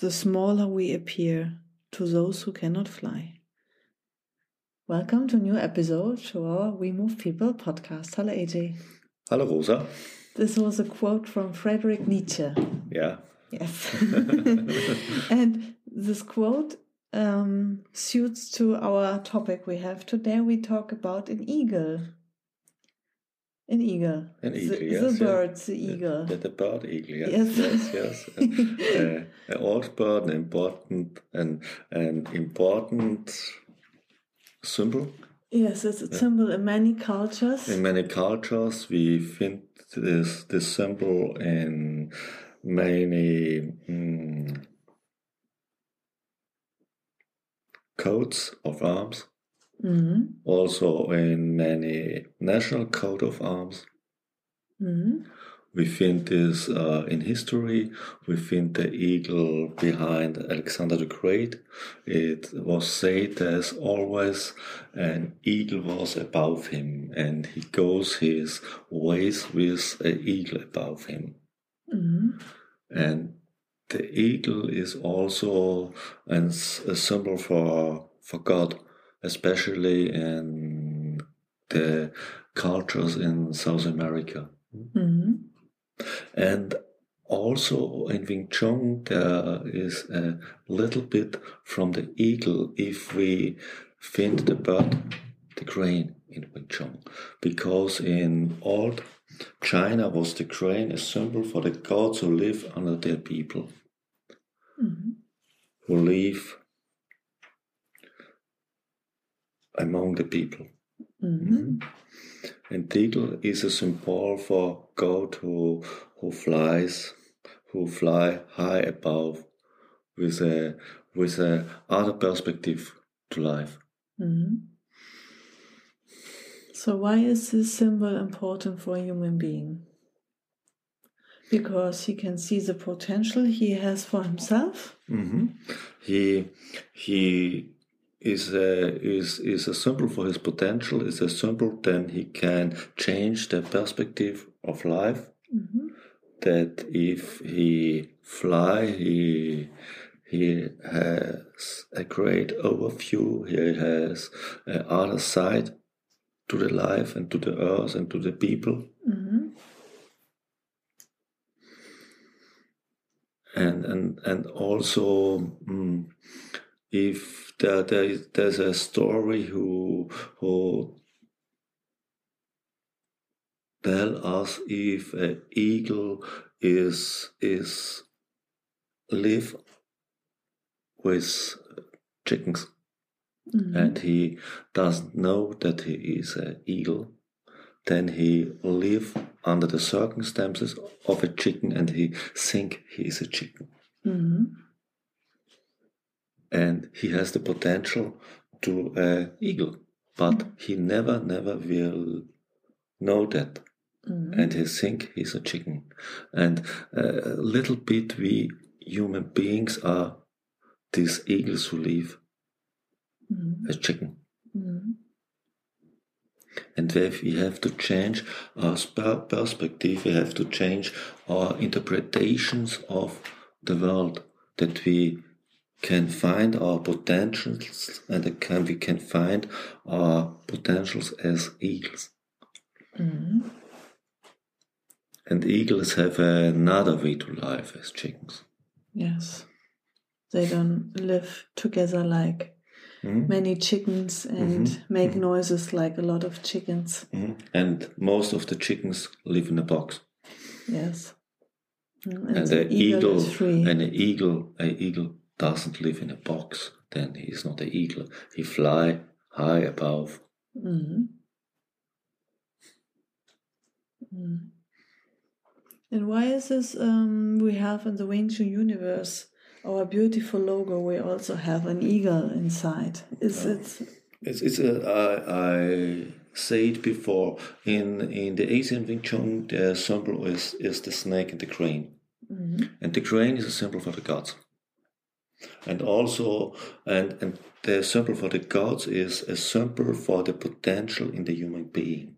the smaller we appear to those who cannot fly. Welcome to a new episode to our We Move People podcast. Hello, AJ. Hello, Rosa. This was a quote from Friedrich Nietzsche. Yeah. Yes. and this quote um, suits to our topic we have today. We talk about an eagle. An eagle. An eagle, the, yes. The yeah. bird, the eagle. The, the bird eagle, yes. Yes. Yes, yes. uh, an old bird, an important, an, an important symbol. Yes, it's a symbol in many cultures. In many cultures, we find this, this symbol in many mm, coats of arms. Mhm. Also in many national coat of arms. Mhm. We find this uh, in history. We find the eagle behind Alexander the Great. It was said as always an eagle was above him, and he goes his ways with an eagle above him. Mhm. And the eagle is also an, a symbol for for God, especially in the cultures in South America. Mhm. And also in Wing Chun, there is a little bit from the eagle if we find the bird, the crane in Wing Chun. Because in old China was the crane a symbol for the gods who live under their people, Mhm. who live among the people. Mhm. And the eagle is a symbol for God who who flies, who fly high above, with a with a other perspective to life. Mhm. So, why is this symbol important for a human being? Because he can see the potential he has for himself. hmm He he is a is is a symbol for his potential. Is a symbol then he can change the perspective of life. Mhm. that if he fly, he he has a great overview. He has a other side to the life and to the earth and to the people. Mhm. And and and also, mm, if there, there is, there's a story who who tell us if an eagle is is live with chickens Mhm. and he doesn't know that he is an eagle then he live under the circumstances of a chicken and he think he is a chicken Mhm. And he has the potential to an eagle but he never never will know that Mhm. and he think he's a chicken. And uh, a little bit we human beings are these eagles who live Mhm. as chicken. Mhm. And if we have to change our perspective, we have to change our interpretations of the world, that we can find our potentials and can, we can find our potentials as eagles. Mhm. And eagles have another way to life as chickens. Yes. They don't live together like Mhm. many chickens and Mhm. make noises like a lot of chickens. Mhm. And most of the chickens live in a box. Yes. Mm, And, the the eagle, free. and an eagle, a eagle doesn't live in a box. Then he is not an eagle. He fly high above. Mhm. Mm. And why is this um, we have in the Wing Chun universe our beautiful logo, we also have an eagle inside. Is it? It's, it's a, I, I said before in in the Asian Wing Chun, the symbol is is the snake and the crane, and the crane is a symbol for the gods, and also and and the symbol for the gods is a symbol for the potential in the human being,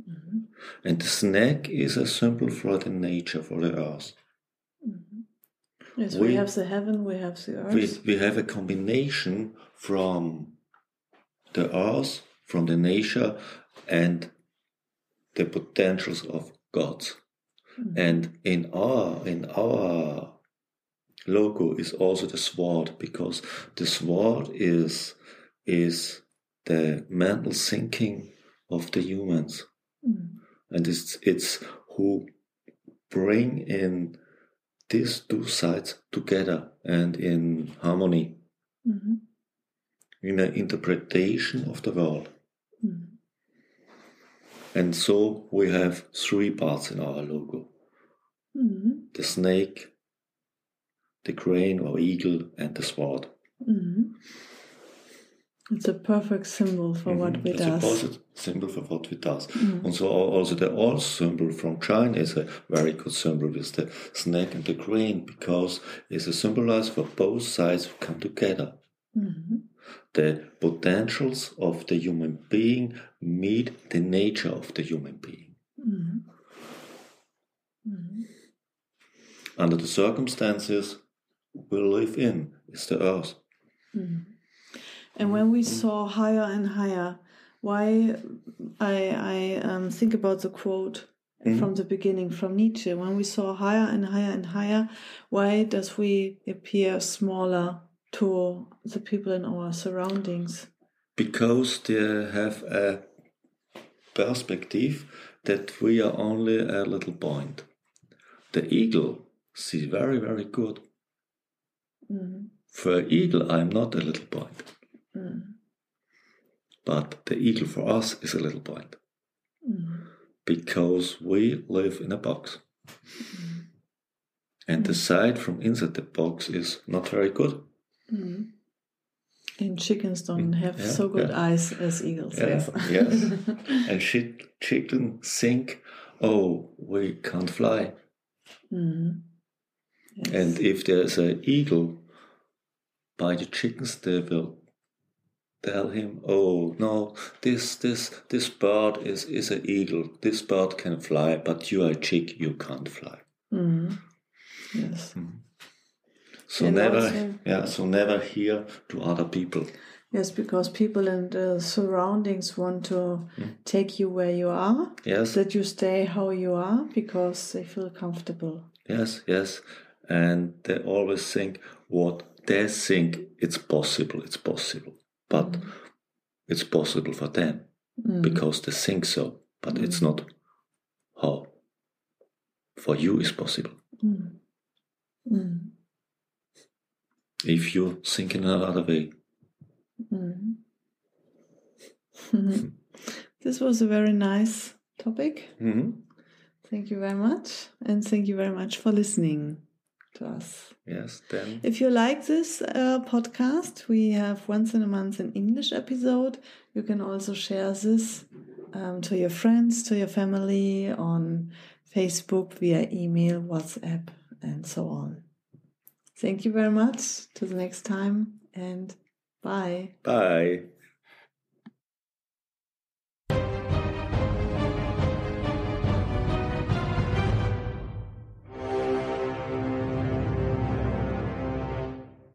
mm-hmm. and the snake is a symbol for the nature for the earth. Mm-hmm. Yes, we, We- have the heaven, we have the earth. we, we have a combination from the earth, from the nature, and the potentials of gods. Mm-hmm. And in our in our logo is also the sword because the sword is is the mental thinking of the humans, and it's it's who bring in these two sides together and in harmony Mhm. in an interpretation of the world. Mhm. And so we have three parts in our logo Mhm. the snake, the crane or eagle, and the sword. Mhm. It's a perfect symbol for mm-hmm. what we do. It's a symbol for what we do. Mm-hmm. And so also the all symbol from China is a very good symbol with the snake and the crane because it's a symbolize for both sides who come together. Mm-hmm. The potentials of the human being meet the nature of the human being. Under the circumstances we live in is the earth. And when we saw higher and higher, why I I um, think about the quote from the beginning from Nietzsche. When we saw higher and higher and higher, why does we appear smaller to the people in our surroundings? because they have a perspective that we are only a little point. The eagle sees very, very good. Mm-hmm. For eagle, I'm not a little point. Mm-hmm. But the eagle for us is a little point. Mm-hmm. Because we live in a box. And the sight from inside the box is not very good. And chickens don't mm, have yeah, so good yeah. eyes as eagles Yeah, have. yes. and she, chicken think, oh, we can't fly. And if there's an eagle by the chickens, they will tell him, "Oh no, this this this bird is is an eagle. This bird can fly, but you are a chick. You can't fly." Mm-hmm. Yes. Mm-hmm. So And never, also- yeah. So never hear to other people. Yes, because people in the surroundings want to mm. take you where you are, Yes, that you stay how you are because they feel comfortable. yes, yes. And they always think what they think it's possible. It's possible, but mm. it's possible for them mm. because they think so. But it's mm. not how for you is possible. If you think in another way. This was a very nice topic. Mhm. Thank you very much. And thank you very much for listening to us. Yes, then. If you like this uh, podcast, we have once in a month an English episode. You can also share this um, to your friends, to your family on Facebook, via email, WhatsApp, and so on. Thank you very much. Till the next time, and bye. Bye.